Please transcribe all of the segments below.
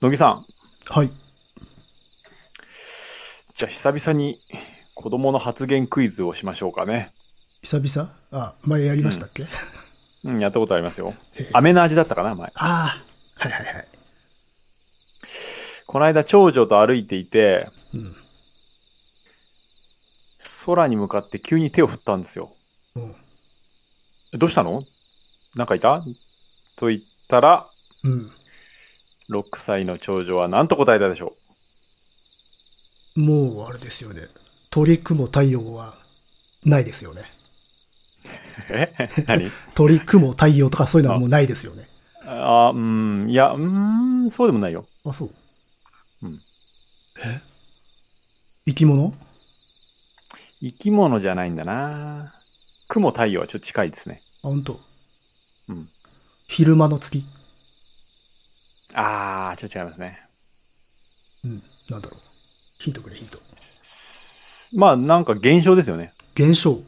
乃木さん、はい。じゃあ久々に子供の発言クイズをしましょうかね。久々？あ、前やりましたっけ、うん、やったことありますよ。飴の味だったかな、前。ああ、はいはいはい。この間、長女と歩いていて、うん。空に向かって急に手を振ったんですよ。うん。どうしたの？なんかいた？と言ったら、うん。6歳の長女は何と答えたでしょもうあれですよね。鳥雲太陽はないですよね。うえ？何？鳥雲太陽とかそういうのはもうないですよね。あー、うん、いや、うーん、そうでもないよ。あ、そう。うん。え？生き物？生き物じゃないんだな雲太陽はちょっと近いですね。あ、本当。うん。昼間の月？あー、ちょっと違いますね。うん。なんだろう。ヒントくれ、ヒント。まあ、なんか現象ですよね。現象。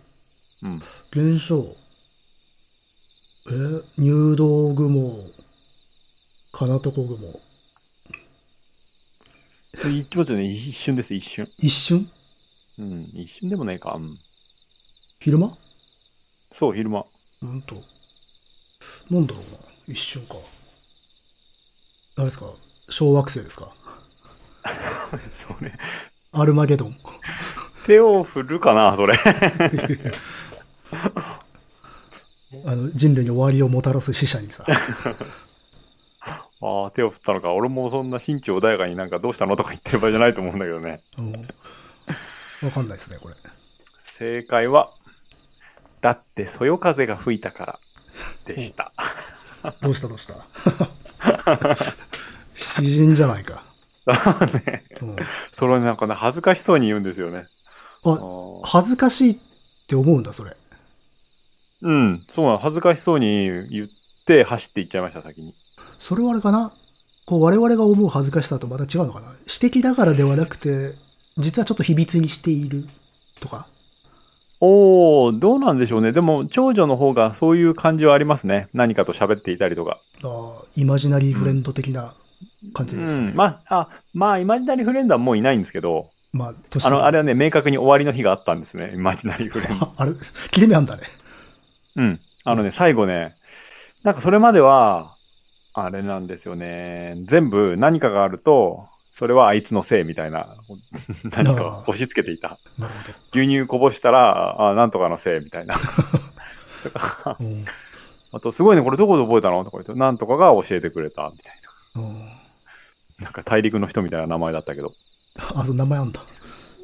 うん。現象。え入道雲。金床雲。一ちょっとね、一瞬です、一瞬。一瞬？うん、一瞬でもないか。うん。昼間？そう、昼間。なんと。なんだろうな。一瞬か。あれですか？小惑星ですか？そうね。アルマゲドン。手を振るかな、それ。あの、人類に終わりをもたらす死者にさ。ああ、手を振ったのか。俺もそんな心中穏やかになんかどうしたの？とか言ってる場合じゃないと思うんだけどね。うん。わかんないですね、これ。正解は、だってそよ風が吹いたからでした。どうしたどうした？詩人じゃないか。ね、うん、それなんかね、恥ずかしそうに言うんですよね。あ恥ずかしいって思うんだ、それ。うん、そうなの。恥ずかしそうに言って走っていっちゃいました、先に。それはあれかな？こう、我々が思う恥ずかしさとまた違うのかな？指摘だからではなくて、実はちょっと秘密にしているとかおー、どうなんでしょうね。でも、長女の方がそういう感じはありますね。何かと喋っていたりとか。あーイマジナリーフレンド的な感じですかね。うん。まあ、あ、まあ、イマジナリーフレンドはもういないんですけど、まあ、年あの、あれはね、明確に終わりの日があったんですね。イマジナリーフレンド。あ あれ切れ目あんだね。うん。あのね、最後ね、なんかそれまでは、あれなんですよね。全部何かがあると、それはあいつのせいみたいな、何かを押し付けていた。なる牛乳こぼしたら、あ、なんとかのせいみたいな。とかあと、すごいね、これどこで覚えたの？とか言って、なんとかが教えてくれた、みたいうんな。なんか大陸の人みたいな名前だったけど。あ、そう、名前あんだ。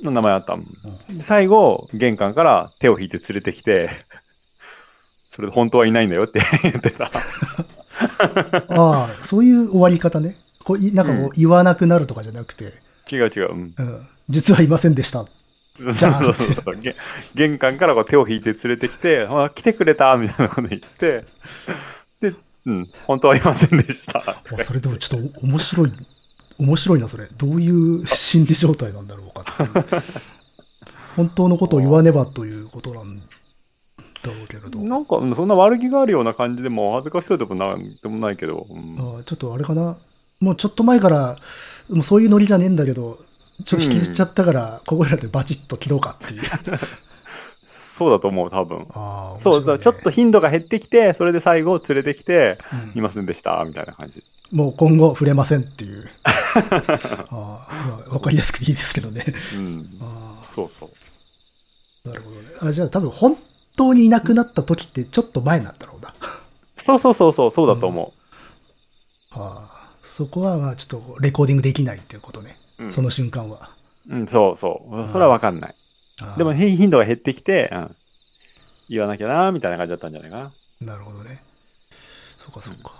名前あった。で最後、玄関から手を引いて連れてきて、それで本当はいないんだよって言ってた。ああ、そういう終わり方ね。こういなんかこう言わなくなるとかじゃなくて、違う違う。うんうん、実はいませんでした。そうじゃあそうそうそう。げ玄関からこう手を引いて連れてきて、あ来てくれたみたいなこと言って、で、うん、本当はいませんでした。あそれでもちょっと面白い、面白いな、それ。どういう心理状態なんだろうかっていう本当のことを言わねばということなんだろうけれど。なんか、うんそんな悪気があるような感じでも、恥ずかしそうでもなでもないけど、うんあちょっとあれかな。もうちょっと前から、もうそういうノリじゃねえんだけど、ちょっと引きずっちゃったから、ここらでバチッと切ろうかっていう。そうだと思う、多分。ああ、そう、ちょっと頻度が減ってきて、それで最後連れてきて、うんいませんでした、みたいな感じ。もう今後触れませんっていう。あわかりやすくていいですけどね。うん。あそうそう。あ、なるほどね。あじゃあ多分本当にいなくなった時ってちょっと前なんだろうな。そうそうそうそう、そうだと思ああ、そこはまあちょっとレコーディングできないっていうことね。うんその瞬間は。う。うん、そうそう。それはわかんない。でも、へ頻度が減ってきて、うん。言わなきゃな、みたいな感じだったんじゃないかな。なるほどね。そうかそうか。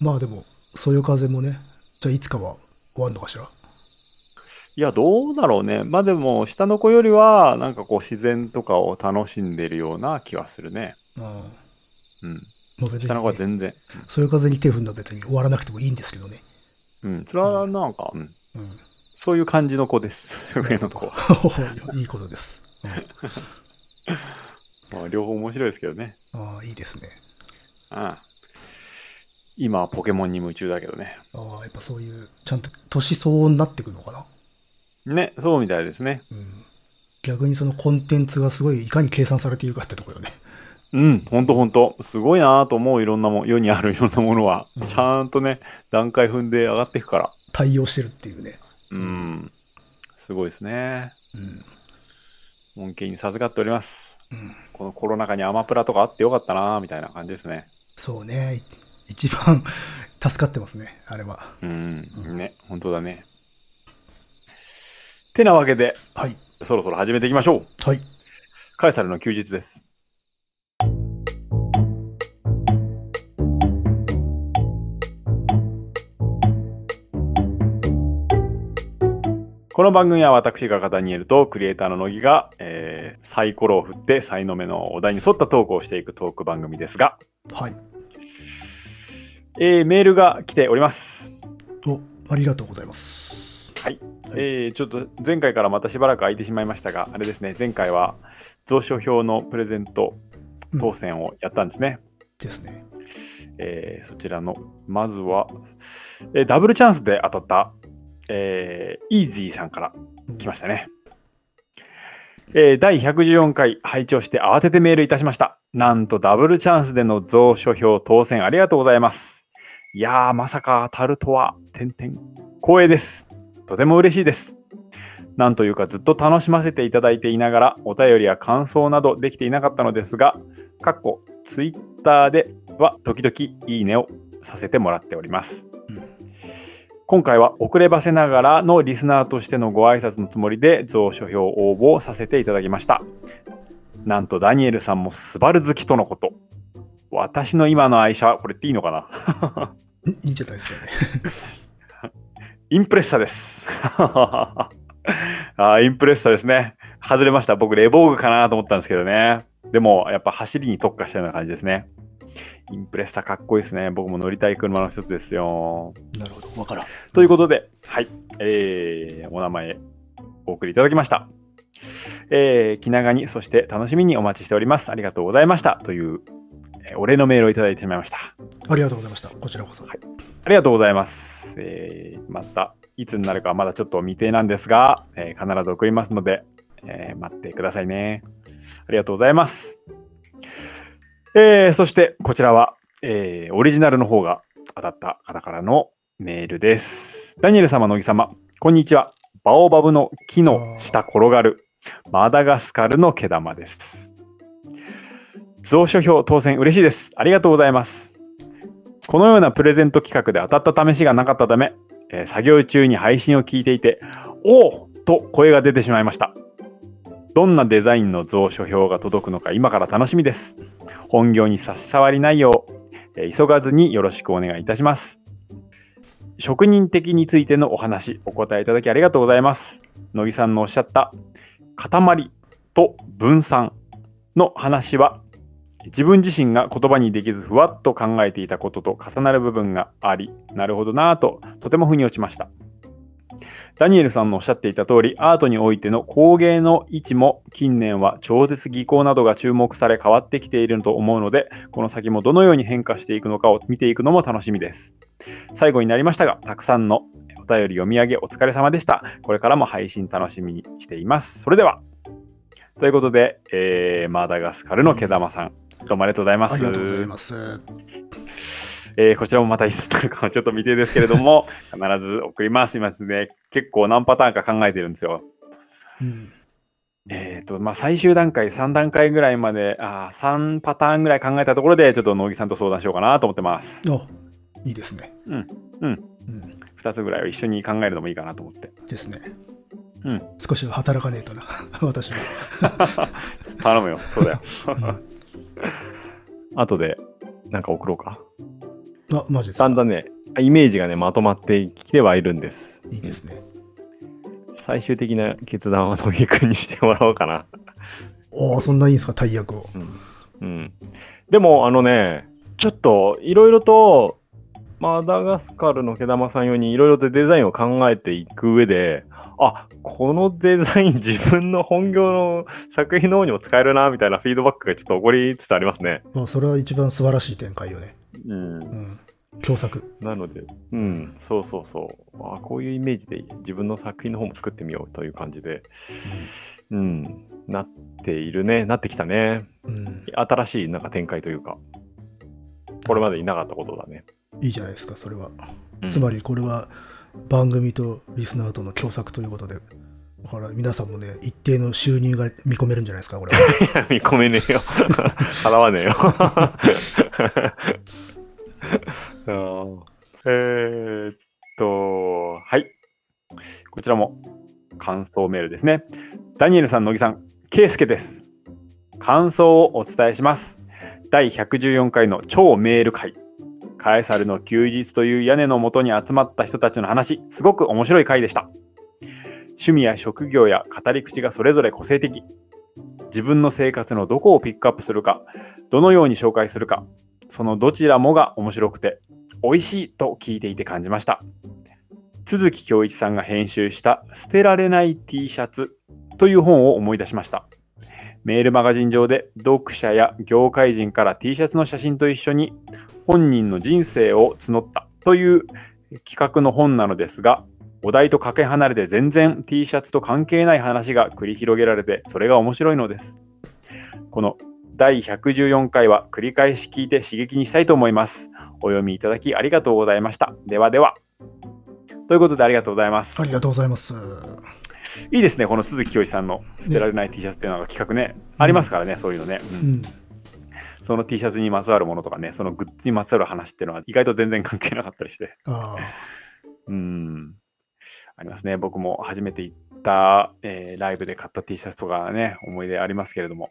まあでも、そよ風もね、じゃあいつかは終わるのかしら？いや、どうだろうね。まあでも、下の子よりは、なんかこう、自然とかを楽しんでるような気はするね。ああうん。まあ別下の子はに、ね、全然。そよ風に手を振るのは別に終わらなくてもいいんですけどね。うん。それはなんか、うん。うん。そういう感じの子です。上の子は。いいことです。うん まあ、両方面白いですけどね。ああ、いいですね。ああ今はポケモンに夢中だけどね。ああ、やっぱそういう、ちゃんと年相応になってくるのかな。ね、そうみたいですね。うん。逆にそのコンテンツがすごいいかに計算されているかってところよね。うん、ほんとほんと。すごいなと思う、いろんなもん、世にある いろんなものはうん。ちゃんとね、段階踏んで上がっていくから。対応してるっていうね。うん。すごいですね。うん。恩恵に授かっております。うん。このコロナ禍にアマプラとかあってよかったなみたいな感じですね。そうね。い一番 助かってますね、あれは。うん。ね、本当だね。てなわけで、はい。そろそろ始めていきましょう。はい。カエサルの休日です。この番組は私がダニエルとクリエイターの乃木が、えーサイコロを振って才の目のお題に沿ったトークをしていくトーク番組ですが、はい。えーメールが来ております。お、ありがとうございます。はい。はいえーちょっと前回からまたしばらく空いてしまいましたが、あれですね、前回は蔵書表のプレゼントうん当選をやったんですね。ですね。えーそちらの、まずは、えーダブルチャンスで当たった、えーイージーさんから来ましたね。えー第114回拝聴して慌ててメールいたしました。なんとダブルチャンスでの蔵書票当選ありがとうございます。いやー、まさか当たるとは、てんてん。光栄です。とても嬉しいです。なんというかずっと楽しませていただいていながらお便りや感想などできていなかったのですが、かっこツイッターでは時々いいねをさせてもらっております。うん今回は遅ればせながらのリスナーとしてのご挨拶のつもりで蔵書票応募をさせていただきました。なんとダニエルさんもスバル好きとのこと。私の今の愛車はこれっていいのかな？ん いいんじゃないですかね。インプレッサです。あーインプレッサですね。外れました。僕、レボーグかなと思ったんですけどね。でも、やっぱ走りに特化したような感じですね。インプレッサかっこいいですね。僕も乗りたい車の一つですよ。なるほど。わからん。ということで、はい。えー、お名前、お送りいただきました。えー、気長に、そして楽しみにお待ちしております。ありがとうございました。という、えーお礼のメールをいただいてしまいました。ありがとうございました。こちらこそ。はいありがとうございます。えーまた、いつになるかはまだちょっと未定なんですが、えー必ず送りますので、えー待ってくださいね。ありがとうございます。えーそして、こちらは、えーオリジナルの方が当たった方からのメールです。ダニエル様、乃木様、こんにちは。バオバブの木の下転がる、マダガスカルの毛玉です。蔵書票当選嬉しいです。ありがとうございます。このようなプレゼント企画で当たった試しがなかったため、えー作業中に配信を聞いていて、おおと声が出てしまいました。どんなデザインの蔵書表が届くのか今から楽しみです。本業に差し障りないよう、え急がずによろしくお願いいたします。職人的についてのお話、お答えいただきありがとうございます。乃木さんのおっしゃった、塊と分散の話は自分自身が言葉にできずふわっと考えていたことと重なる部分があり、なるほどなぁととても腑に落ちました。ダニエルさんのおっしゃっていた通り、アートにおいての工芸の位置も近年は超絶技巧などが注目され変わってきていると思うので、この先もどのように変化していくのかを見ていくのも楽しみです。最後になりましたが、たくさんのお便り読み上げお疲れ様でした。これからも配信楽しみにしています。それでは。ということで、えー、マダガスカルの毛玉さん、どうもありがとうございます。ありがとうございます。えーこちらもまたいつなるかはちょっと未定ですけれども、必ず送ります。今ですね、結構何パターンか考えてるんですよ。うん。えっ、と、まあ、最終段階3段階ぐらいまで、あー3パターンぐらい考えたところで、ちょっと乃木さんと相談しようかなと思ってます。あ、いいですね。うん。うん。うん。2つぐらいを一緒に考えるのもいいかなと思って。ですね。うん。少しは働かねえとな。私も。頼むよ。そうだよ。後で、なんか送ろうか。あ、マジですか？だんだんね、イメージがね、まとまってきてはいるんです。いいですね。最終的な決断は乃木くんにしてもらおうかな。おお、そんないいんですか、大役を。うん。でも、あのね、ちょっと、いろいろと、マダガスカルの毛玉さん用にいろいろとデザインを考えていく上で、あこのデザイン自分の本業の作品の方にも使えるなみたいなフィードバックがちょっと起こりつつありますね。まあ、それは一番素晴らしい展開よね。うんう。ん。共作。なので、うん、そうそうそう。あこういうイメージで自分の作品の方も作ってみようという感じで、うん、なっているね、なってきたね。うん。新しいなんか展開というか、これまでいなかったことだね。いいじゃないですか、それは。うんつまりこれは番組とリスナーとの共作ということで、ほら、皆さんもね、一定の収入が見込めるんじゃないですか、これは。見込めねえよ。払わねえよ。えーっと、はい。こちらも感想メールですね。ダニエルさん、乃木さん、ケイスケです。感想をお伝えします。第114回の超メール会。カエサルの休日という屋根の下に集まった人たちの話、すごく面白い回でした。趣味や職業や語り口がそれぞれ個性的。自分の生活のどこをピックアップするか、どのように紹介するか、そのどちらもが面白くて、美味しいと聞いていて感じました。都築恭一さんが編集した捨てられない T シャツという本を思い出しました。メールマガジン上で読者や業界人から T シャツの写真と一緒に本人の人生を募ったという企画の本なのですが、お題とかけ離れて全然 T シャツと関係ない話が繰り広げられてそれが面白いのです。この第114回は繰り返し聞いて刺激にしたいと思います。お読みいただきありがとうございました。ではでは。ということでありがとうございます。ありがとうございます。いいですね、この鈴木教一さんの捨てられない T シャツっていうのが企画ね、ありますからね、そういうのね、ううんん。その T シャツにまつわるものとかね、そのグッズにまつわる話っていうのは意外と全然関係なかったりして。ああ。うん。ありますね。僕も初めて行った、えーライブで買った T シャツとかね、思い出ありますけれども。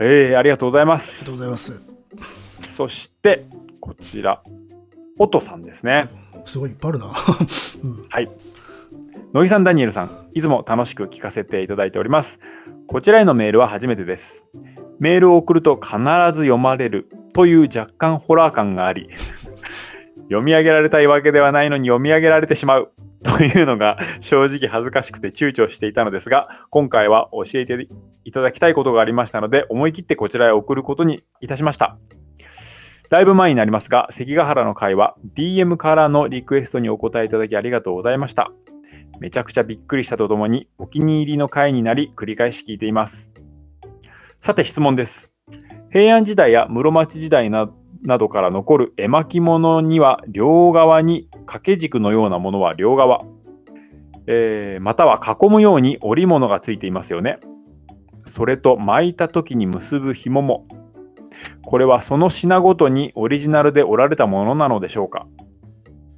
えー、ありがとうございまありがとうす。ございます。そして、こちら、オトさんですね。すごいいっぱいあるな。うん。はい。乃木さん、ダニエルさん、いつも楽しく聞かせていただいております。こちらへのメールは初めてです。メールを送ると必ず読まれるという若干ホラー感があり、読み上げられたいわけではないのに読み上げられてしまうというのが正直恥ずかしくて躊躇していたのですが、今回は教えていただきたいことがありましたので、思い切ってこちらへ送ることにいたしました。だいぶ前になりますが、関ヶ原の会は DM からのリクエストにお答えいただきありがとうございました。めちゃくちゃびっくりしたとともにお気に入りの回になり繰り返し聞いています。さて質問です。平安時代や室町時代ななどから残る絵巻物には両側に掛け軸のようなものは両側、えーまたは囲むように織物がついていますよね。それと巻いた時に結ぶ紐も。これはその品ごとにオリジナルで織られたものなのでしょうか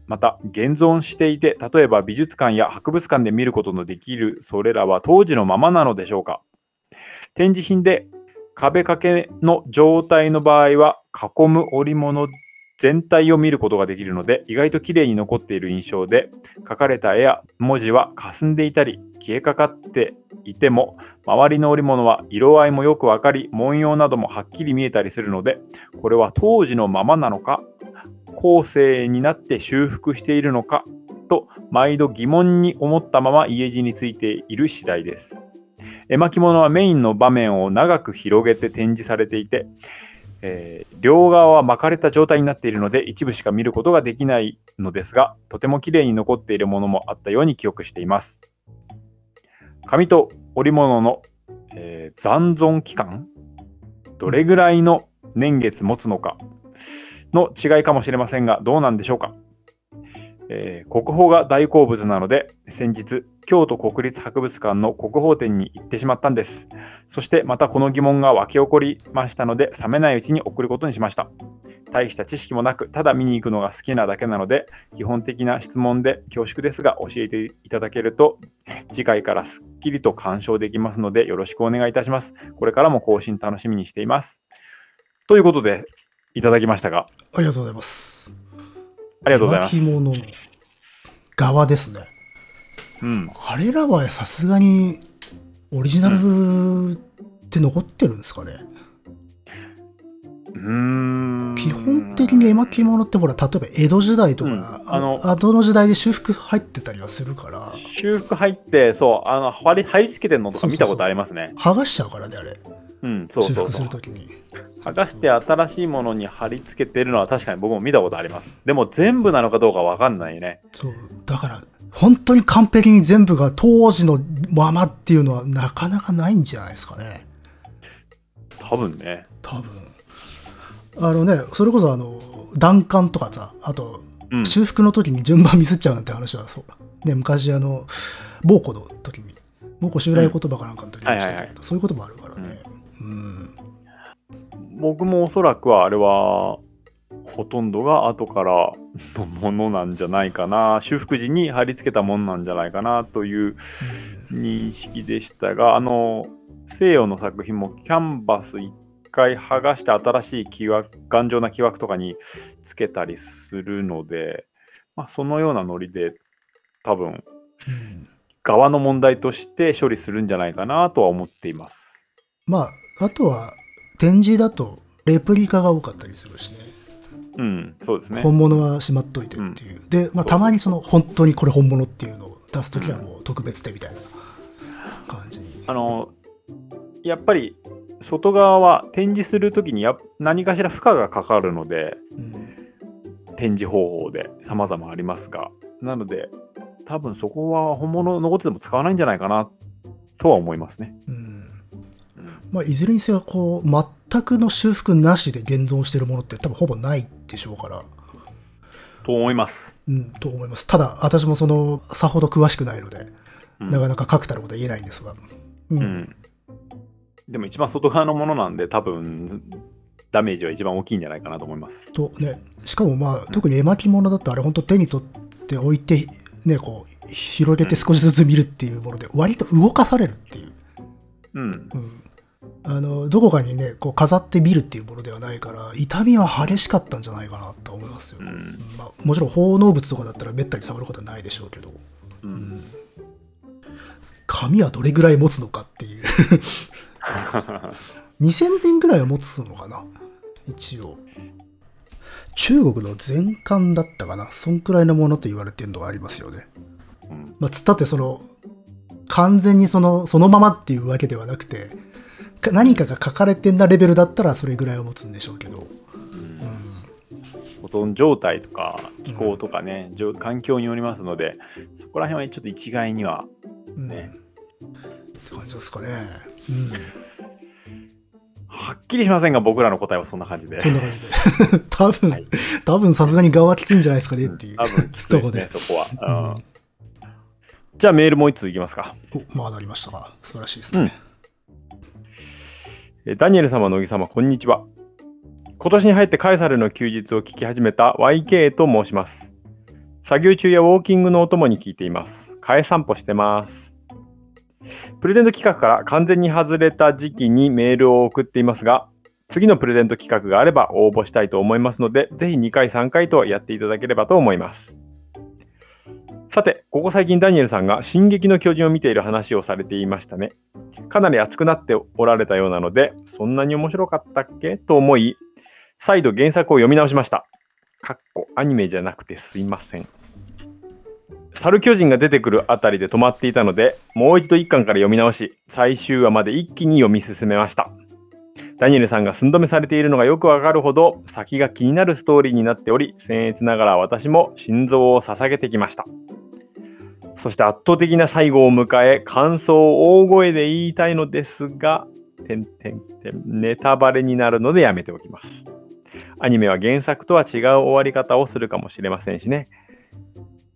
また現存していて例えば美術館や博物館で見ることのできるそれらは当時のままなのでしょうか展示品で壁掛けの状態の場合は囲む織物全体を見ることができるので意外と綺麗に残っている印象で書かれた絵や文字は霞んでいたり消えかかっていても周りの織物は色合いもよくわかり文様などもはっきり見えたりするのでこれは当時のままなのか後世になって修復しているのかと毎度疑問に思ったまま家路についている次第です。絵巻物はメインの場面を長く広げて展示されていて、えー両側は巻かれた状態になっているので一部しか見ることができないのですがとても綺麗に残っているものもあったように記憶しています。紙と織物の、えー残存期間どれぐらいの年月持つのかの違いかもしれませんがどうなんでしょうか、えー国宝が大好物なので先日京都国立博物館の国宝展に行ってしまったんです。そしてまたこの疑問が湧き起こりましたので冷めないうちに送ることにしました。大した知識もなくただ見に行くのが好きなだけなので基本的な質問で恐縮ですが教えていただけると次回からすっきりと鑑賞できますのでよろしくお願いいたします。これからも更新楽しみにしています。ということでいただきましたが。ありがとうございます。ありがとうございます。巻物の側ですね。うんあれらはさすがにオリジナルって残ってるんですかね。うーん。基本的に絵巻物ってほら、例えば江戸時代とか、うんああのの後の時代で修復入ってたりはするから、修復入って、そう、あの、貼り貼り付けてるのとか見たことありますね。剥がしちゃうからね、あれ。うん、そう修復すそうそう。るときに。剥がして新しいものに貼り付けてるのは確かに僕も見たことあります。でも全部なのかどうかわかんないね。そう。だから、本当に完璧に全部が当時のままっていうのはなかなかないんじゃないですかね。多分ね。多分。あのね、それこそあの、弾丸とかさ、あと、うん。修復の時に順番ミスっちゃうなんて話はそう。ね、昔あの、暴行の時に、暴行襲来言葉かなんかの時にしたけど、はいはいはいそういう言葉あるからね。うん。僕もおそらくはあれは、ほとんどが後からのものなんじゃないかな。修復時に貼り付けたものなんじゃないかなという認識でしたが、あの、西洋の作品もキャンバス一回剥がして新しい木枠、頑丈な木枠とかにつけたりするので、まあ、そのようなノリで多分、側の問題として処理するんじゃないかなとは思っています。まあ、あとは、展示だと、レプリカが多かったりするし。うん、そうですね。本物はしまっといてっていう。で、まあ、たまにその、本当にこれ本物っていうのを出すときはもう特別でみたいな感じに。あの、やっぱり外側は展示するときにや何かしら負荷がかかるので、うん展示方法で様々ありますが、なので、多分そこは本物残ってても使わないんじゃないかなとは思いますね。うんうんまあ、いずれにせよ、こう、全くの修復なしで現存しているものって多分ほぼないでしょうから、と思います。うん、と思います。ただ、私もその、さほど詳しくないので、うんなかなか確たることは言えないんですが。うん。うんでも一番外側のものなんで、多分ダメージは一番大きいんじゃないかなと思います。とね、しかもまあ、特に絵巻物だとあれ本当手に取って置いて、ね、こう、広げて少しずつ見るっていうもので、割と動かされるっていう。うん。うん。あの、どこかにね、こう飾って見るっていうものではないから、痛みは激しかったんじゃないかなと思いますよ。うん。まあ、もちろん奉納物とかだったらめったに触ることはないでしょうけど、うん。紙はどれぐらい持つのかっていう。2000年ぐらいは持つのかな？一応。中国の全巻だったかな？そんくらいのものと言われてるのがありますよね。うんまあ、つったってその、完全にその、そのままっていうわけではなくて、か何かが書かれてんなレベルだったらそれぐらいは持つんでしょうけど。保存状態とか気候とかね、状環境によりますので、そこら辺はちょっと一概にはうん。ねって感じですかね。うん。はっきりしませんが、僕らの答えはそんな感じで。そんな感じで。多分、はい多分さすがに側はきついんじゃないですかねっていう。多分きついですね、とそこは。うんうんじゃあメールもう一ついきますか。お、まあなりましたか。素晴らしいですね。えダニエル様、乃木様、こんにちは。今年に入ってカエサルの休日を聞き始めた YK と申します。作業中やウォーキングのお供に聞いています。カエ散歩してます。プレゼント企画から完全に外れた時期にメールを送っていますが、次のプレゼント企画があれば応募したいと思いますので、ぜひ2回3回とやっていただければと思います。さて、ここ最近ダニエルさんが進撃の巨人を見ている話をされていましたね。かなり熱くなっておられたようなので、そんなに面白かったっけ？と思い、再度原作を読み直しました。かっこアニメじゃなくてすいません。猿巨人が出てくるあたりで止まっていたので、もう一度一巻から読み直し、最終話まで一気に読み進めました。ダニエルさんが寸止めされているのがよくわかるほど先が気になるストーリーになっており、僭越ながら私も心臓を捧げてきました。そして圧倒的な最後を迎え、感想を大声で言いたいのですが、てんてんてんネタバレになるのでやめておきます。アニメは原作とは違う終わり方をするかもしれませんしね。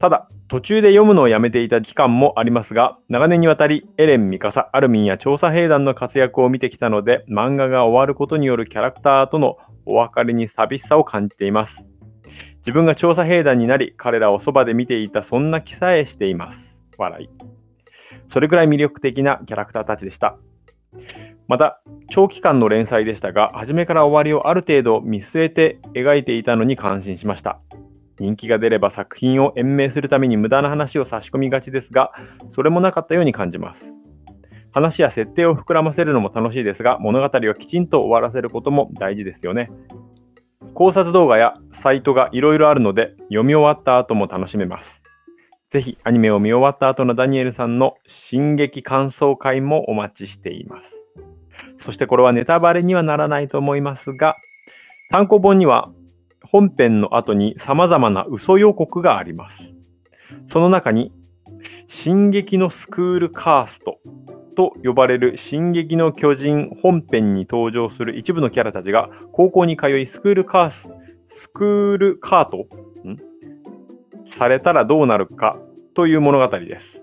ただ、途中で読むのをやめていた期間もありますが、長年にわたりエレン・ミカサ、アルミンや調査兵団の活躍を見てきたので、漫画が終わることによるキャラクターとのお別れに寂しさを感じています。自分が調査兵団になり、彼らをそばで見ていたそんな気さえしています。笑い。それくらい魅力的なキャラクターたちでした。また、長期間の連載でしたが、初めから終わりをある程度見据えて描いていたのに感心しました。人気が出れば作品を延命するために無駄な話を差し込みがちですが、それもなかったように感じます。話や設定を膨らませるのも楽しいですが、物語をきちんと終わらせることも大事ですよね。考察動画やサイトがいろいろあるので、読み終わった後も楽しめます。ぜひアニメを見終わった後のダニエルさんの進撃感想会もお待ちしています。そしてこれはネタバレにはならないと思いますが、単行本には本編の後に様々な嘘予告があります。その中に、進撃のスクールカーストと呼ばれる進撃の巨人本編に登場する一部のキャラたちが高校に通いスクールカース、スクールカートん？されたらどうなるかという物語です。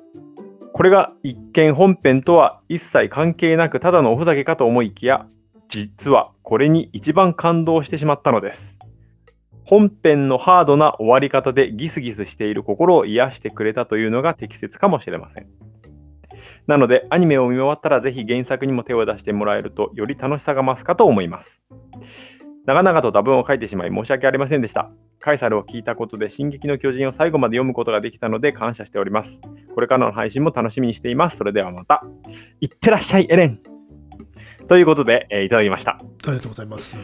これが一見本編とは一切関係なくただのおふざけかと思いきや、実はこれに一番感動してしまったのです。本編のハードな終わり方でギスギスしている心を癒してくれたというのが適切かもしれません。なので、アニメを見終わったらぜひ原作にも手を出してもらえるとより楽しさが増すかと思います。長々と多文を書いてしまい申し訳ありませんでした。カイサルを聞いたことで進撃の巨人を最後まで読むことができたので感謝しております。これからの配信も楽しみにしています。それではまた。いってらっしゃい、エレンということで、えーいただきました。ありがとうございます。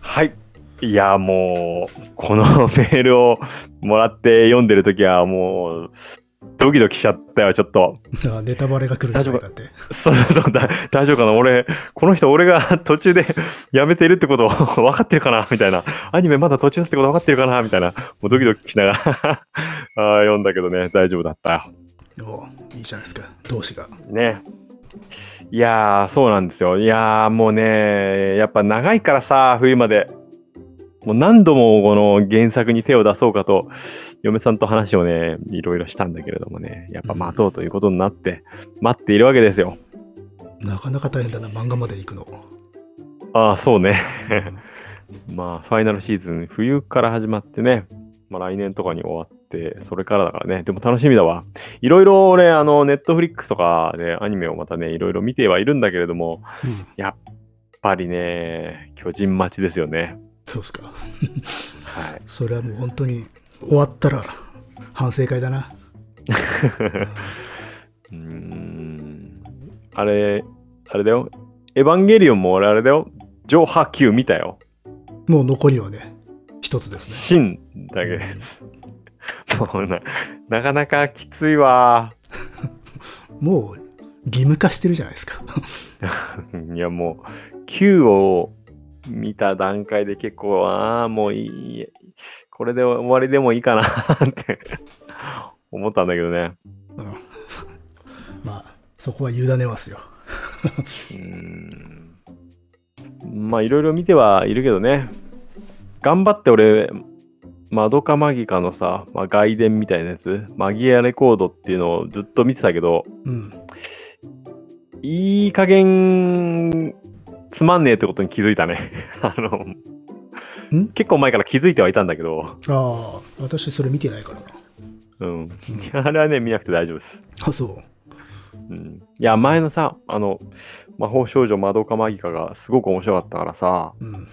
はい。いや、もう、この メールをもらって読んでるときは、もう、ドキドキしちゃったよ、ちょっと。あネタバレが来るんじゃないか？って。そうそうそう、だ大丈夫かな？俺、この人、俺が途中で やめてるってことを 分かってるかな？みたいな。アニメまだ途中だってこと分かってるかな？みたいな。もうドキドキしながらあー読んだけどね、大丈夫だったよ。おいいじゃないですか、同志が。ね。いやー、そうなんですよ。いやー、もうね、やっぱ長いからさ、冬まで。もう何度もこの原作に手を出そうかと、嫁さんと話をね、いろいろしたんだけれどもね、やっぱ待とうということになって、待っているわけですよ。なかなか大変だな、漫画まで行くの。ああ、そうね。まあ、ファイナルシーズン、冬から始まってね、まあ来年とかに終わって、それからだからね、でも楽しみだわ。いろいろね、あの、ネットフリックスとかでアニメをまたね、いろいろ見てはいるんだけれども、うん、やっぱりね、巨人待ちですよね。そうですか。はい。それはもう本当に終わったら反省会だな。うーん。あれ、あれだよ。エヴァンゲリオンも俺あれだよ。上波球見たよ。もう残りはね、一つですね。シンだけです。もうな、なかなかきついわ。もう義務化してるじゃないですか。いやもう、Q を見た段階で結構、ああ、もういい、これで終わりでもいいかなって思ったんだけどね。うん、まあ、そこは委ねますよ。うーん。まあ、いろいろ見てはいるけどね。頑張って俺、マドカマギカのさ、まあ、外伝みたいなやつ、マギアレコードっていうのをずっと見てたけど、うん。いい加減、つまんねえってことに気づいたね。あの、ん？結構前から気づいてはいたんだけど、ああ、私それ見てないからな。うん。あれはね、見なくて大丈夫です。あ、そう。うん。いや、前のさ、あの、魔法少女マドカマギカがすごく面白かったからさ、うん。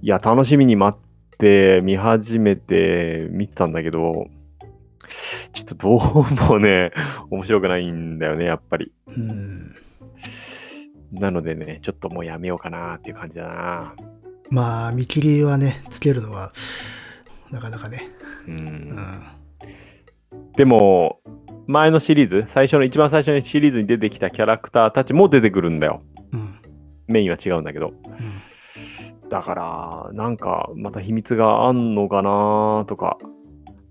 いや、楽しみに待って、見始めて、見てたんだけど、ちょっとどうもね、面白くないんだよね、やっぱり。うん。なのでね、ちょっともうやめようかなっていう感じだな。まあ、見切りはね、つけるのは、なかなかね。う。うんん。でも、前のシリーズ、最初の一番最初のシリーズに出てきたキャラクターたちも出てくるんだよ。うん。メインは違うんだけど。だから、なんか、また秘密があんのかなとか、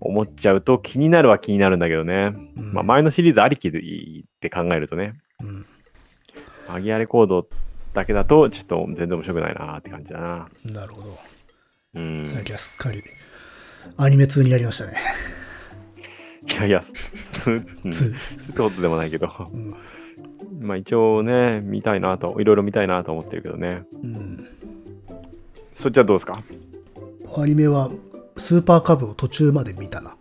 思っちゃうと気になるは気になるんだけどね。うん。まあ、前のシリーズありきでいいって考えるとね。うん。マギアレコードだけだと、ちょっと全然面白くないなって感じだな。なるほど。うん。最近はすっかり、アニメ通になりましたね。いやいや、す、す。ってことでもないけど。うん。まあ一応ね、見たいなと、いろいろ見たいなと思ってるけどね。うん。そっちはどうですか？アニメは、スーパーカブを途中まで見たな。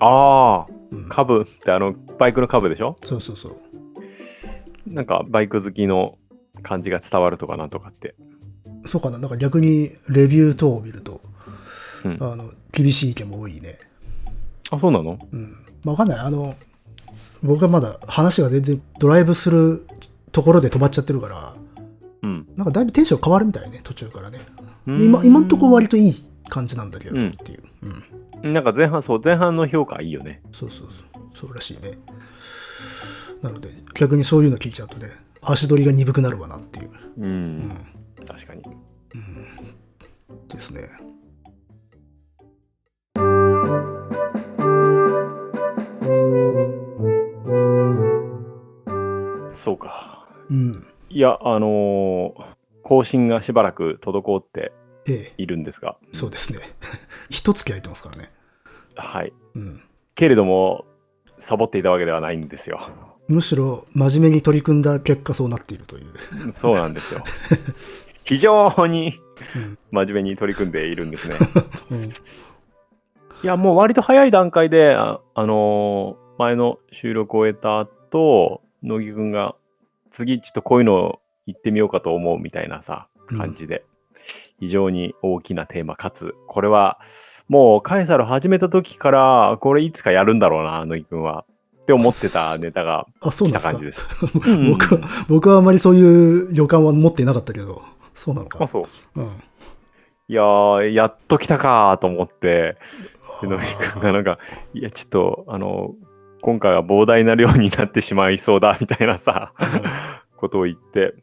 ああ、うん。カブってあの、バイクのカブでしょ？そうそうそう。なんかバイク好きの感じが伝わるとかなんとかって。そうかな。なんか逆に、レビュー等を見ると、うんあの、厳しい意見も多いね。あ、そうなの？うん。まあ、わかんない。あの、僕はまだ話が全然ドライブするところで止まっちゃってるから、うん。なんかだいぶテンション変わるみたいね、途中からね。うん今、今んとこ割といい感じなんだけど、うんっていう。うん。なんか前半、そう、前半の評価いいよね。そうそうそう。そうらしいね。なので、逆にそういうの聞いちゃうとね、足取りが鈍くなるわなっていう。うん。確かに。ですね。そうか。うん。いや、あのー更新がしばらく滞ってええ、いるんですが、そうですね。一月空いてますからね。はい。うん。けれども、サボっていたわけではないんですよ。むしろ真面目に取り組んだ結果そうなっているという。そうなんですよ。非常にうん真面目に取り組んでいるんですね。うん。いや、もう割と早い段階で、あ、あのー前の収録を終えた後、乃木くんが、次ちょっとこういうのを言ってみようかと思うみたいなさ、感じで、非常に大きなテーマ、かつ、これは、もうカエサル始めた時から、これいつかやるんだろうな、乃木くんは。って思ってたネタがあ、そう来た感じ。です。うん僕は、僕はあまりそういう予感は持っていなかったけど、そうなのかあ、。そう。うん。いやー、やっと来たかーと思って、で乃木くんがなんか、いや、ちょっと、あの、今回は膨大な量になってしまいそうだ、みたいなさ、ことを言って。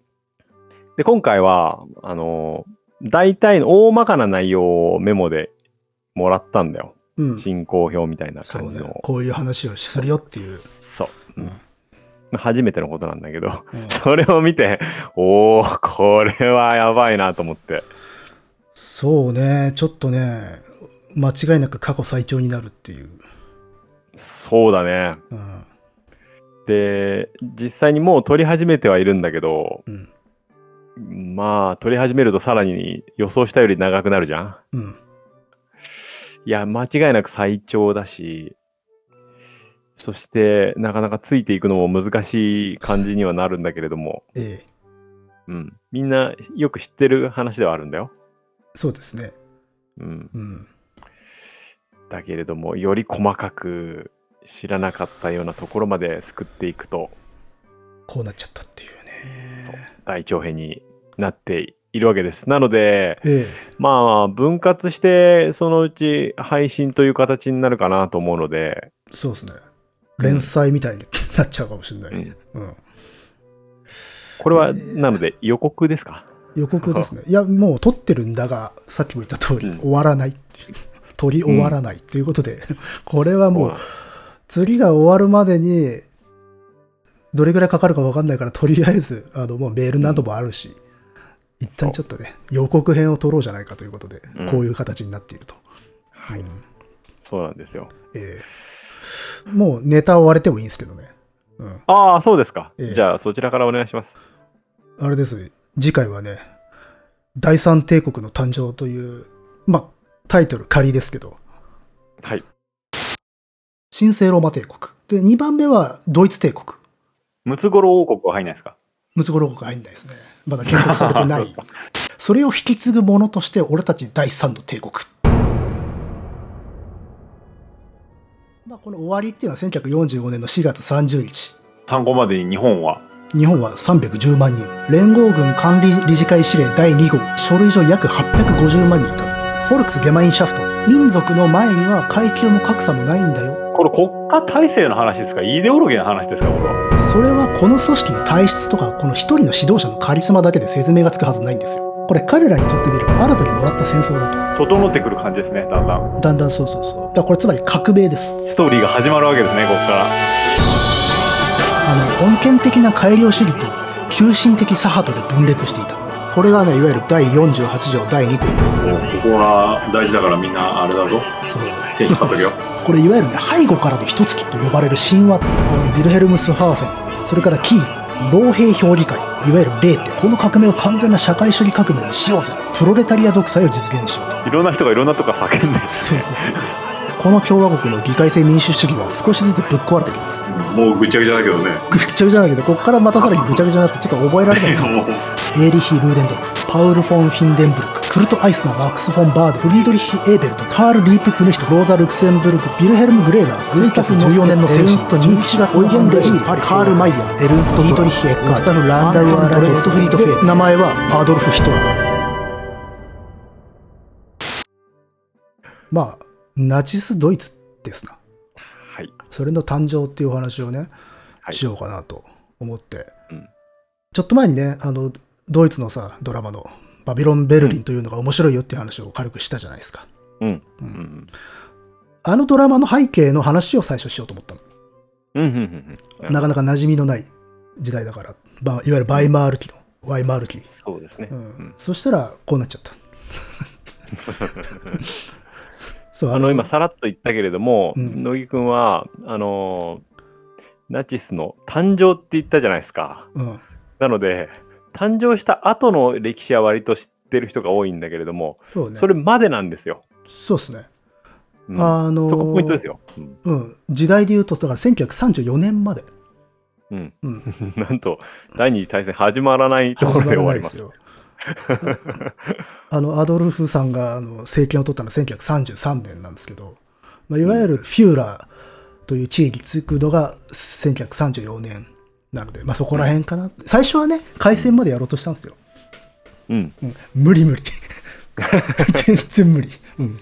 で、今回は、あの、大体の大まかな内容をメモでもらったんだよ。うん。進行表みたいな感じの。。こういう話をするよっていう。そう。うん初めてのことなんだけど、うん それを見て、おー、これはやばいなと思って。そうね、ちょっとね、間違いなく過去最長になるっていう。そうだね。うん。で、実際にもう撮り始めてはいるんだけど、うん。まあ、撮り始めるとさらに予想したより長くなるじゃんうん。いや、間違いなく最長だし、そして、なかなかついていくのも難しい感じにはなるんだけれども、ええ。うん。みんなよく知ってる話ではあるんだよ。そうですね。うん。うん。だけれども、より細かく知らなかったようなところまで救っていくと、こうなっちゃったっていうそうね。大長編になっているわけです。なので、ええ。まあ、分割して、そのうち配信という形になるかなと思うので、そうですね。連載みたいになっちゃうかもしれない。うんうん。これは、なので予告ですか？予告ですね。いや、もう撮ってるんだが、さっきも言った通り、うん終わらない。撮り終わらないということで、これはもうそう、釣りが終わるまでに、どれぐらいかかるかわかんないから、とりあえず、あの、もうメールなどもあるし、一旦ちょっとね、予告編を撮ろうじゃないかということで、うんこういう形になっていると。はいうんそうなんですよ。ええもうネタを割れてもいいんですけどね。うん。ああ、そうですか。ええじゃあ、そちらからお願いします。あれです。次回はね、第三帝国の誕生という、まあ、タイトル仮ですけど、はい。神聖ローマ帝国。で、2番目はドイツ帝国。ムツゴロウ王国は入んないですか？ムツゴロウ国入んないですね。まだ建国されてない。それを引き継ぐものとして、俺たち第三の帝国。まあ、この終わりっていうのは1945年の4月30日。単語までに日本は？日本は310万人。連合軍管理理事会司令第2号。書類上約850万人いた。フォルクス・ゲマインシャフト。民族の前には階級も格差もないんだよ。これ国家体制の話ですか？イデオロギーの話ですか？これは。それはこの組織の体質とか、この一人の指導者のカリスマだけで説明がつくはずないんですよ。これ彼らにとってみれば新たにもらった戦争だ整ってくる感じですね、だんだん。と。だんだんそうそうそう。だこれつまり革命です。ストーリーが始まるわけですね、ここから。あの、穏健的な改良主義と急進的左派とで分裂していた。これがね、いわゆる第48条第2項。ここが大事だからみんなあれだぞ。そう。正規買っとけよ。これいわゆるね、背後からの一月と呼ばれる神話。あの、ビルヘルムス・ハーフェン、それからキール、老兵評議会、いわゆるレーテ。この革命を完全な社会主義革命にしようぜ。プロレタリア独裁を実現しようと。いろんな人がいろんなとこ叫んでる。そうそうそうそう。この共和国の議会制民主主義は少しずつぶっ壊れてきます。もうぐちゃぐちゃだけどね。ぐっちゃぐちゃだけど、ここからまたさらにぐちゃぐちゃになってちょっと覚えられない。エーリヒ・ルーデンドルフ、パウル・フォン・フィンデンブルク、クルト・アイスナー、マックス・フォン・バーデ、フリードリッヒ・エーベルト、カール・リープ・クネヒト、ローザ・ルクセンブルク、ビルヘルム・グレーナー、グスタフ14年の選手と11月オイゲン・レイカール・マイヤー、エルンスト・ディートリッヒ・エッカー、スタフ・ランダウアー・ラレット・フリート・フェイ名前はアドルフ・ヒトラー。まあ、ナチス・ドイツですな。はい。それの誕生っていうお話をね、はいしようかなと思って。うんちょっと前にね、あの、ドイツのさ、ドラマのバビロン・ベルリンというのが面白いよっていう話を軽くしたじゃないですか。うん。うん。あのドラマの背景の話を最初しようと思ったの。うん。うん。うん。なかなか馴染みのない時代だから、ばいわゆるバイマール期の、ワイマール期。そうですね。ううんん。そしたら、こうなっちゃった。そう、あの、今、さらっと言ったけれども、うん乃木くんは、あのー、ナチスの誕生って言ったじゃないですか。うん。なので、誕生した後の歴史は割と知ってる人が多いんだけれども、そうね。それまでなんですよ。そうですね。うんあのーそこポイントですよ。うんうん。時代で言うと、だから1934年まで。うん、うん。なんと、第二次大戦始まらないところで終わります。よ。あの、アドルフさんがあの政権を取ったのは1933年なんですけど、まあ、いわゆるフューラーという地位につくのが1934年なので、まあそこら辺かな。最初はね、開戦までやろうとしたんですよ。うん。うん、無理無理。全然無理。うん。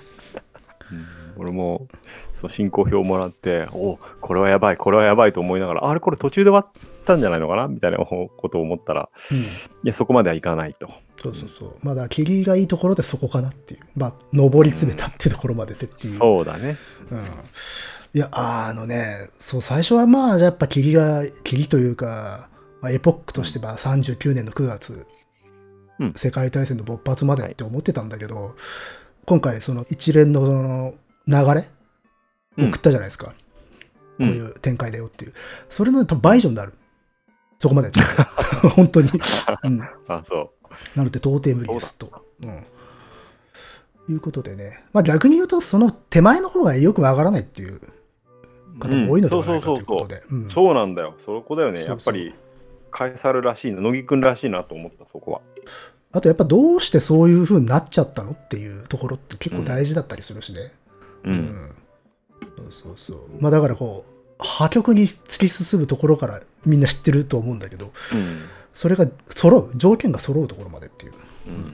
俺も、そう、進行表をもらって、おこれはやばい、これはやばいと思いながら、あれ、これ途中で終わったんじゃないのかな？みたいなことを思ったら、うん。いや、そこまではいかないと。そうそうそう。まだ霧がいいところでそこかなっていう。まあ、登り詰めたっていうところまででっていう。そうだね。うんいや、あのね、そう、最初はまあ、やっぱ霧が、霧というか、まあ、エポックとしては39年の9月、うん世界大戦の勃発までって思ってたんだけど、今回その一連のその流れうん送ったじゃないですか。こういう展開だよっていう。それの多分倍以上になる。そこまで 本当に。うん。あ、そなので到底無理ですと。うん。いうことでね。まあ逆に言うと、その手前の方がよくわからないっていうう。方も多いのではないかうんということで。うんそうなんだよ。そこだよね。やっぱり、カエサルらしいな、乃木くんらしいなと思った、そこは。あとやっぱどうしてそういう風になっちゃったのっていうところって結構大事だったりするしね。う。うんそうそうそう。まあだからこう、破局に突き進むところからみんな知ってると思うんだけど、うん。それが揃う、条件が揃うところまでっていう。うん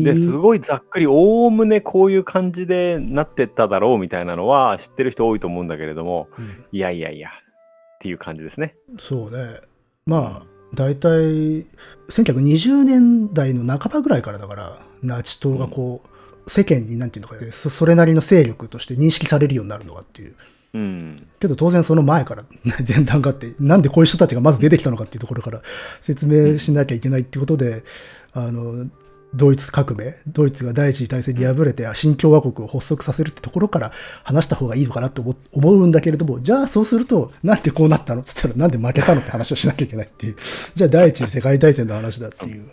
っていう。ですごいざっくりおおむねこういう感じでなってっただろうみたいなのは知ってる人多いと思うんだけれどもうんいやいやいやっていう感じですね。そうね。まあ、大体、1920年代の半ばぐらいからだから、ナチ党がこう、世間になんていうのか、そそれなりの勢力として認識されるようになるのかっていう。うん。けど当然その前から前段があって、なんでこういう人たちがまず出てきたのかっていうところから説明しなきゃいけないっていうことで、あの、ドイツ革命、ドイツが第一次大戦に敗れて新共和国を発足させるってところから話した方がいいのかなと思思うんだけれども、じゃあそうすると、なんでこうなったの？って言ったら、なんで負けたのって話をしなきゃいけないっていう。じゃあ第一次世界大戦の話だっていう。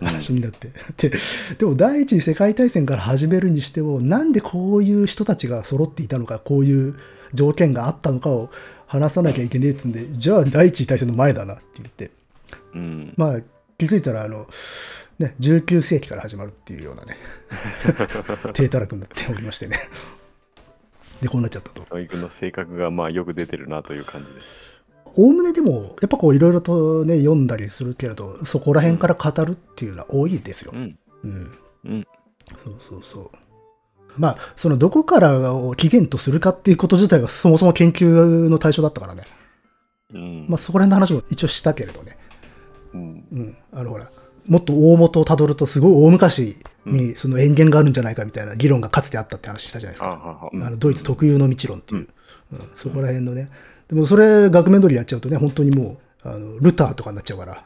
話になって。で、でも第一次世界大戦から始めるにしても、なんでこういう人たちが揃っていたのか、こういう条件があったのかを話さなきゃいけねえっつんで、じゃあ第一次大戦の前だなって言って、うん。まあ気づいたらあの、ね、19世紀から始まるっていうようなね、低たらくになっておりましてね。で、こうなっちゃったと。乃木くんの性格がまあよく出てるなという感じです。おおむねでも、やっぱこういろいろとね、読んだりするけれど、そこら辺から語るっていうのは多いですよう。ん。うん。うん。そうそうそう。まあ、そのどこからを起源とするかっていうこと自体がそもそも研究の対象だったからね。うん。まあそこら辺の話も一応したけれどね。うん。うん。あのほら、もっと大元をたどるとすごい大昔にその塩源があるんじゃないかみたいな議論がかつてあったって話したじゃないですか。あのドイツ特有の道論っていう、うんそこら辺のね。でもそれ額面通りやっちゃうとね、本当にもう、あのルターとかになっちゃうから、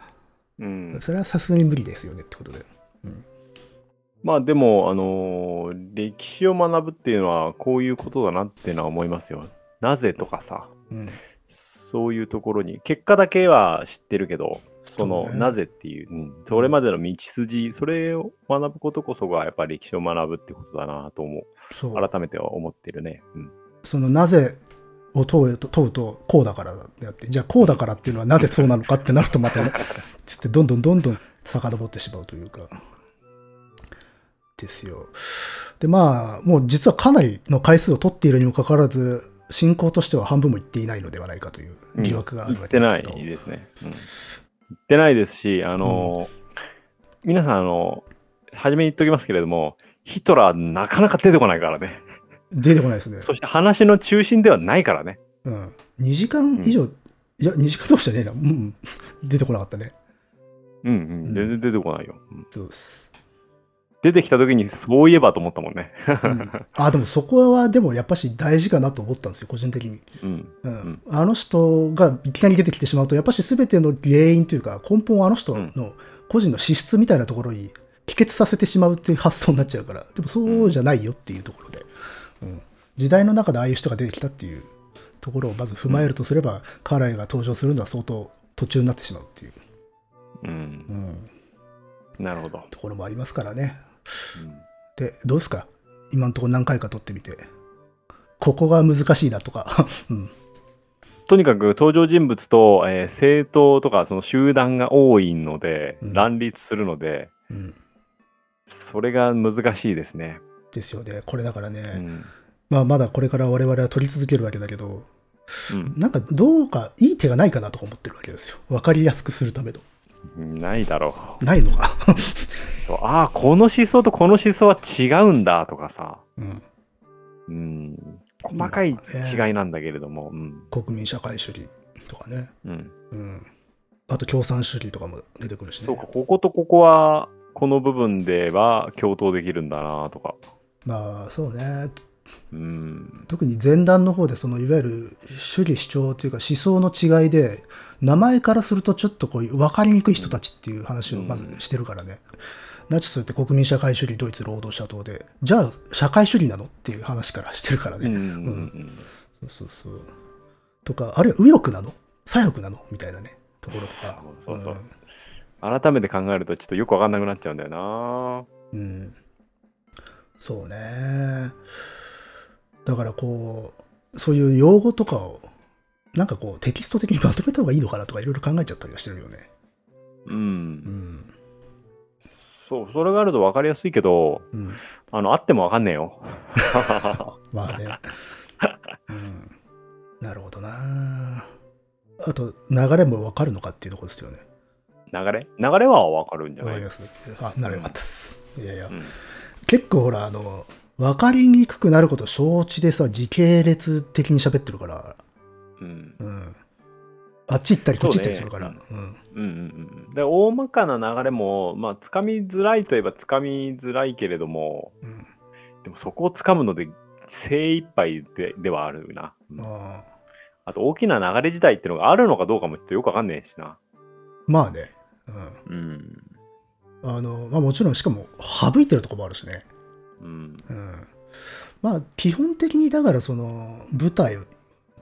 うん。それはさすがに無理ですよねってことで。まあでも、あのー歴史を学ぶっていうのはこういうことだなっていうのは思いますよ。なぜとかさ、うん。そういうところに、結果だけは知ってるけど、その、ねなぜっていう、うん、それまでの道筋、それを学ぶことこそがやっぱり歴史を学ぶってことだなと思う。そう。改めては思ってるね。うん。そのなぜを問うと問うとこうだからであって、じゃあこうだからっていうのはなぜそうなのかってなるとまたね、つってどんどんどんどん遡ってしまうというか。ですよ。で、まあ、もう実はかなりの回数を取っているにもかかわらず、進行としては半分もいっていないのではないかという疑惑がある言ってないわけだけど。ですね。うん、言ってないですし、あの、皆さん、あの、初めに言っておきますけれども、ヒトラーなかなか出てこないからね。出てこないですね。そして話の中心ではないからね。うん。2時間以上、いや、2時間どうじゃねえな。うん。出てこなかったね。うんううんん、全然出てこないよ。うんそうです。出てきた時にそういえばと思ったもんね。うんあ、でもそこはでもやっぱし大事かなと思ったんですよ、個人的に。うん。うんんあの人がいきなり出てきてしまうと、やっぱし全ての原因というか、根本をあの人の個人の資質みたいなところに帰結させてしまうっていう発想になっちゃうから、でもそうじゃないよっていうところで、うん時代の中でああいう人が出てきたっていうところをまず踏まえるとすれば、カーライが登場するのは相当途中になってしまうっていう、うんう。ん、なるほど。ところもありますからね。うんで、どうですか？今のところ何回か撮ってみて。ここが難しいなとか。うん。とにかく登場人物と、えー政党とかその集団が多いので、うん乱立するので、うん。それが難しいですね。ですよね。これだからね。うん。まあ、まだこれから我々は撮り続けるわけだけど、うんなんかどうかいい手がないかなとか思ってるわけですよ。わかりやすくするための。ないだろないのか？う。ああ、この思想とこの思想は違うんだとかさ。うん。うん。細かい違いなんだけれども。うん。国民社会主義とかね。うん。うん。あと共産主義とかも出てくるしね。そうか、こことここは、この部分では共闘できるんだなとか。まあ、そうね。うん。特に前段の方でそのいわゆる主義主張というか思想の違いで名前からするとちょっとこういう分かりにくい人たちっていう話をまずしてるからね、ナチスって国民社会主義ドイツ労働者党でじゃあ社会主義なのっていう話からしてるからね、うんうんそうそうそう。とかあるいは右翼なの？左翼なの？みたいなね。ところとか。そうそうそう。改めて考えるとちょっとよくわかんなくなっちゃうんだよな。うん、うん。そうね。だからこうそういう用語とかをなんかこうテキスト的にまとめた方がいいのかなとかいろいろ考えちゃったりはしてるよね。うん、うん。そうそれがあるとわかりやすいけどうん。あのあってもわかんねえよ まあね。うん。なるほどな。あと、流れもわかるのかっていうところですよね。流れ？流れはわかるんじゃない？わかりやすい。あ、ならよかったです。いやいやう。ん結構ほら、あの、わかりにくくなること承知でさ、時系列的に喋ってるから、うんうん。あっち行ったりこっち行ったりするから。そううん。うんうんうんで大まかな流れもまあつかみづらいといえばつかみづらいけれどもうん。でもそこをつかむので精一杯でではあるな、うんああ。あと大きな流れ自体っていうのがあるのかどうかもちょっとよくわかんねえしなまあね。うん。うんあの、まあもちろん、しかも省いてるとこもあるしね。うんうん。まあ基本的にだからその舞台、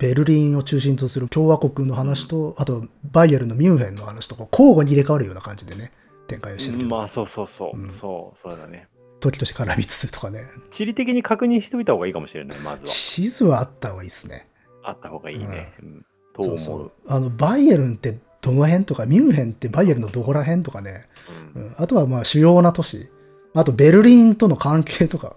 ベルリンを中心とする共和国の話と、あとバイエルンのミュンヘンの話とこう交互に入れ替わるような感じでね、展開をしてるけど、まあそうそうそう、うん。そうそうだね。時として絡みつつとかね。地理的に確認しておいた方がいいかもしれないまずは。地図はあった方がいいですね。あった方がいいね、うん。と思うそう。あの、バイエルンってどの辺？とか、ミュンヘンってバイエルンのどこら辺とかね、ううんん、あとはまあ主要な都市、あとベルリンとの関係とか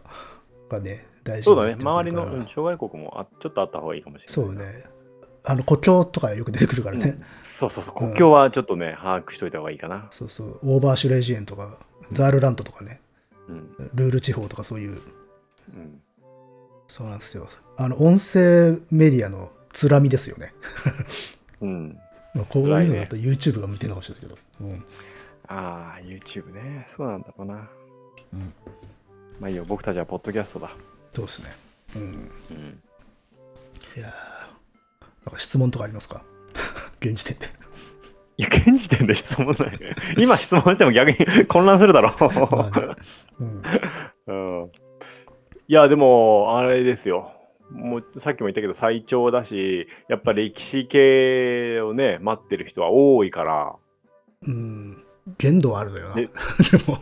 がね、大事そうだね。周りの、うん、諸外国もあちょっとあった方がいいかもしれないそうね。あの、故郷とかよく出てくるからね。うん。そうそうそう。国境はちょっとね、把握しといた方がいいかな、そうそう。オーバーシュレージエンとか、ザールラントとかね、うん。ルール地方とかそういう、うん、そうなんですよ。あの、音声メディアのつらみですよね。うん、まあこういうのだと YouTube が向いてるのかもしれないけど。うん。ああ YouTube ね。そうなんだろうな。うん。まあいいよ。僕たちはポッドキャストだそうですね。うん。うんいやーなんか質問とかありますか？現時点で。いや現時点で質問ない 今質問しても逆に 混乱するだろまあね。うん。うんいやでもあれですよもうさっきも言ったけど最長だしやっぱ歴史系をね待ってる人は多いからうん。限度はあるのよ。な。ね。でも、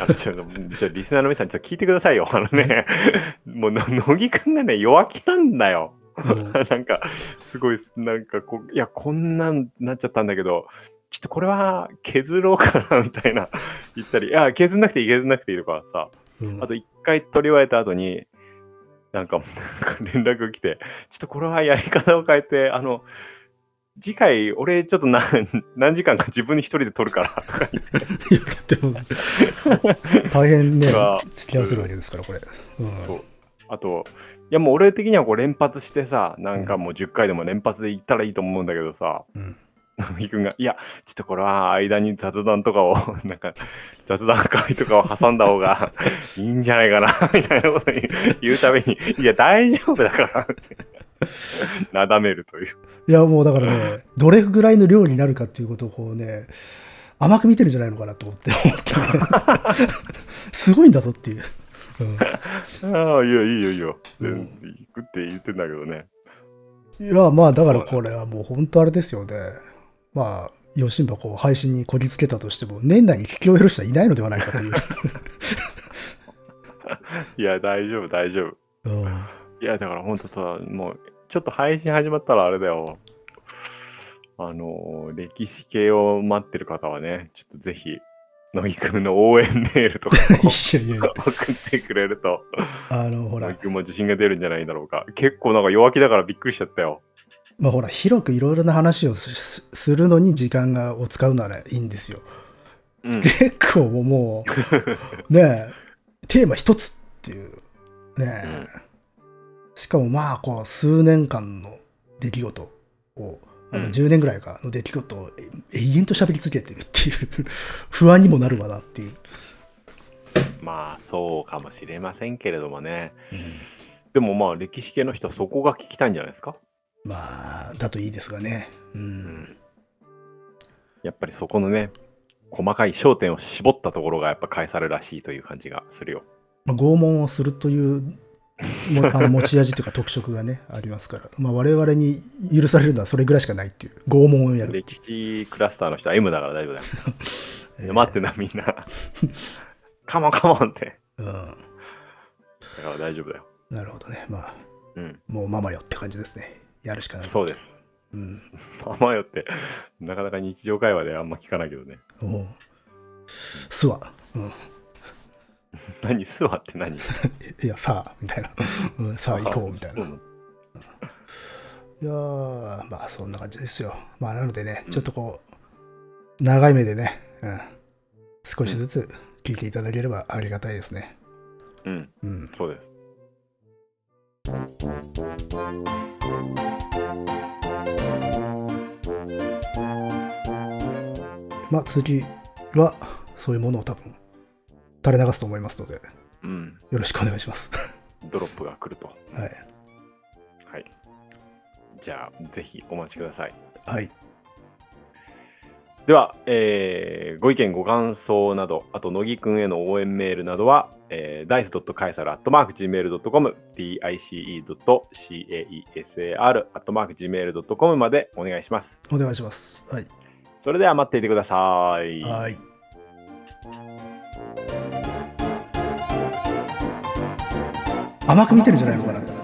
あのちょっとじゃあリスナーの皆さんちょっと聞いてくださいよ。あのねもうの乃木くんがね弱気なんだよ。うん。なんかすごいなんかこういやこんなんなっちゃったんだけどちょっとこれは削ろうかなみたいな言ったりいや削んなくていい削んなくていいとかさ。うん。あと一回取り終えた後に、なんか、なんか連絡が来て、ちょっとこれはやり方を変えて、あの、次回、俺ちょっと何 何時間か自分に一人で撮るから、とか言って。いや、でも、大変ね付き合わせるわけですから、これ。うん、そう。あと、いやもう俺的にはこう連発してさ、なんかもう10回でも連発でいったらいいと思うんだけどさ、うん。野木くんが、いや、ちょっとこれは間に雑談とかを、なんか、雑談会とかを挟んだ方が いいんじゃないかな、みたいなことに言うために、いや、大丈夫だからって、なだめるという。いや、もうだからね、どれぐらいの量になるかっていうことをこうね、甘く見てるんじゃないのかなと思って、思ってねすごいんだぞっていう。うんああ、いや、いいよ、いいよ。でうん行くって言ってんだけどね。いや、まあ、だからこれはもう本当あれですよね。まあ、ヨシンバこう配信にこぎつけたとしても、年内に聞き終える人はいないのではないかという。いや、大丈夫、大丈夫。うん、いや、だから本当さ、もう、ちょっと配信始まったらあれだよ。あの、歴史系を待ってる方はね、ちょっとぜひ、乃木くんの応援メールとかを いやいやいや、送ってくれると、あの、ほら乃木、くんも自信が出るんじゃないだろうか。結構なんか弱気だからびっくりしちゃったよ。まあほら、広くいろいろな話をすすするのに時間がを使うならいいんですよ。うん。結構もう、ねえ、テーマ一つっていう、ねえ、しかもまあ、こう、数年間の出来事を、あのうん10年ぐらいかの出来事をえ永遠と喋り続けてるっていう、不安にもなるわなっていう。まあ、そうかもしれませんけれどもね。でもまあ、歴史系の人はそこが聞きたいんじゃないですか？まあ、だといいですがね。うん。やっぱりそこのね、細かい焦点を絞ったところがやっぱ返されるらしいという感じがするよ。まあ、拷問をするというも あの持ち味というか特色がね、ありますから、まあ、我々に許されるのはそれぐらいしかないっていう、拷問をやる。歴史クラスターの人は M だから大丈夫だよ。えー待ってな、みんな。カモンカモンって。うん。だから大丈夫だよ。なるほどね。まあ、うん。もうママよって感じですね。やるしかない。そうです。うん。ママよって、なかなか日常会話であんま聞かないけどね。おうすわ。うん。何スワって何？いや、さあ、みたいな。うん、さあ、行こう、みたいな。いうんやー、まあ、そんな感じですよ。まあ、なのでね、ちょっとこう、長い目でね、うん。少しずつ聞いていただければありがたいですね。うん、うん。そうです。まあ、次は、そういうものを多分、垂れ流すと思いますので、うん。よろしくお願いします。ドロップが来ると。はい。はい。じゃあ、ぜひお待ちください。はい。では、えーご意見、ご感想など、あと、乃木くんへの応援メールなどは、えー、dice.caesar.gmail.com、dice.caesar.gmail.com までお願いします。お願いします。はい。それでは待っていてください。はい。甘く見てるんじゃないのかな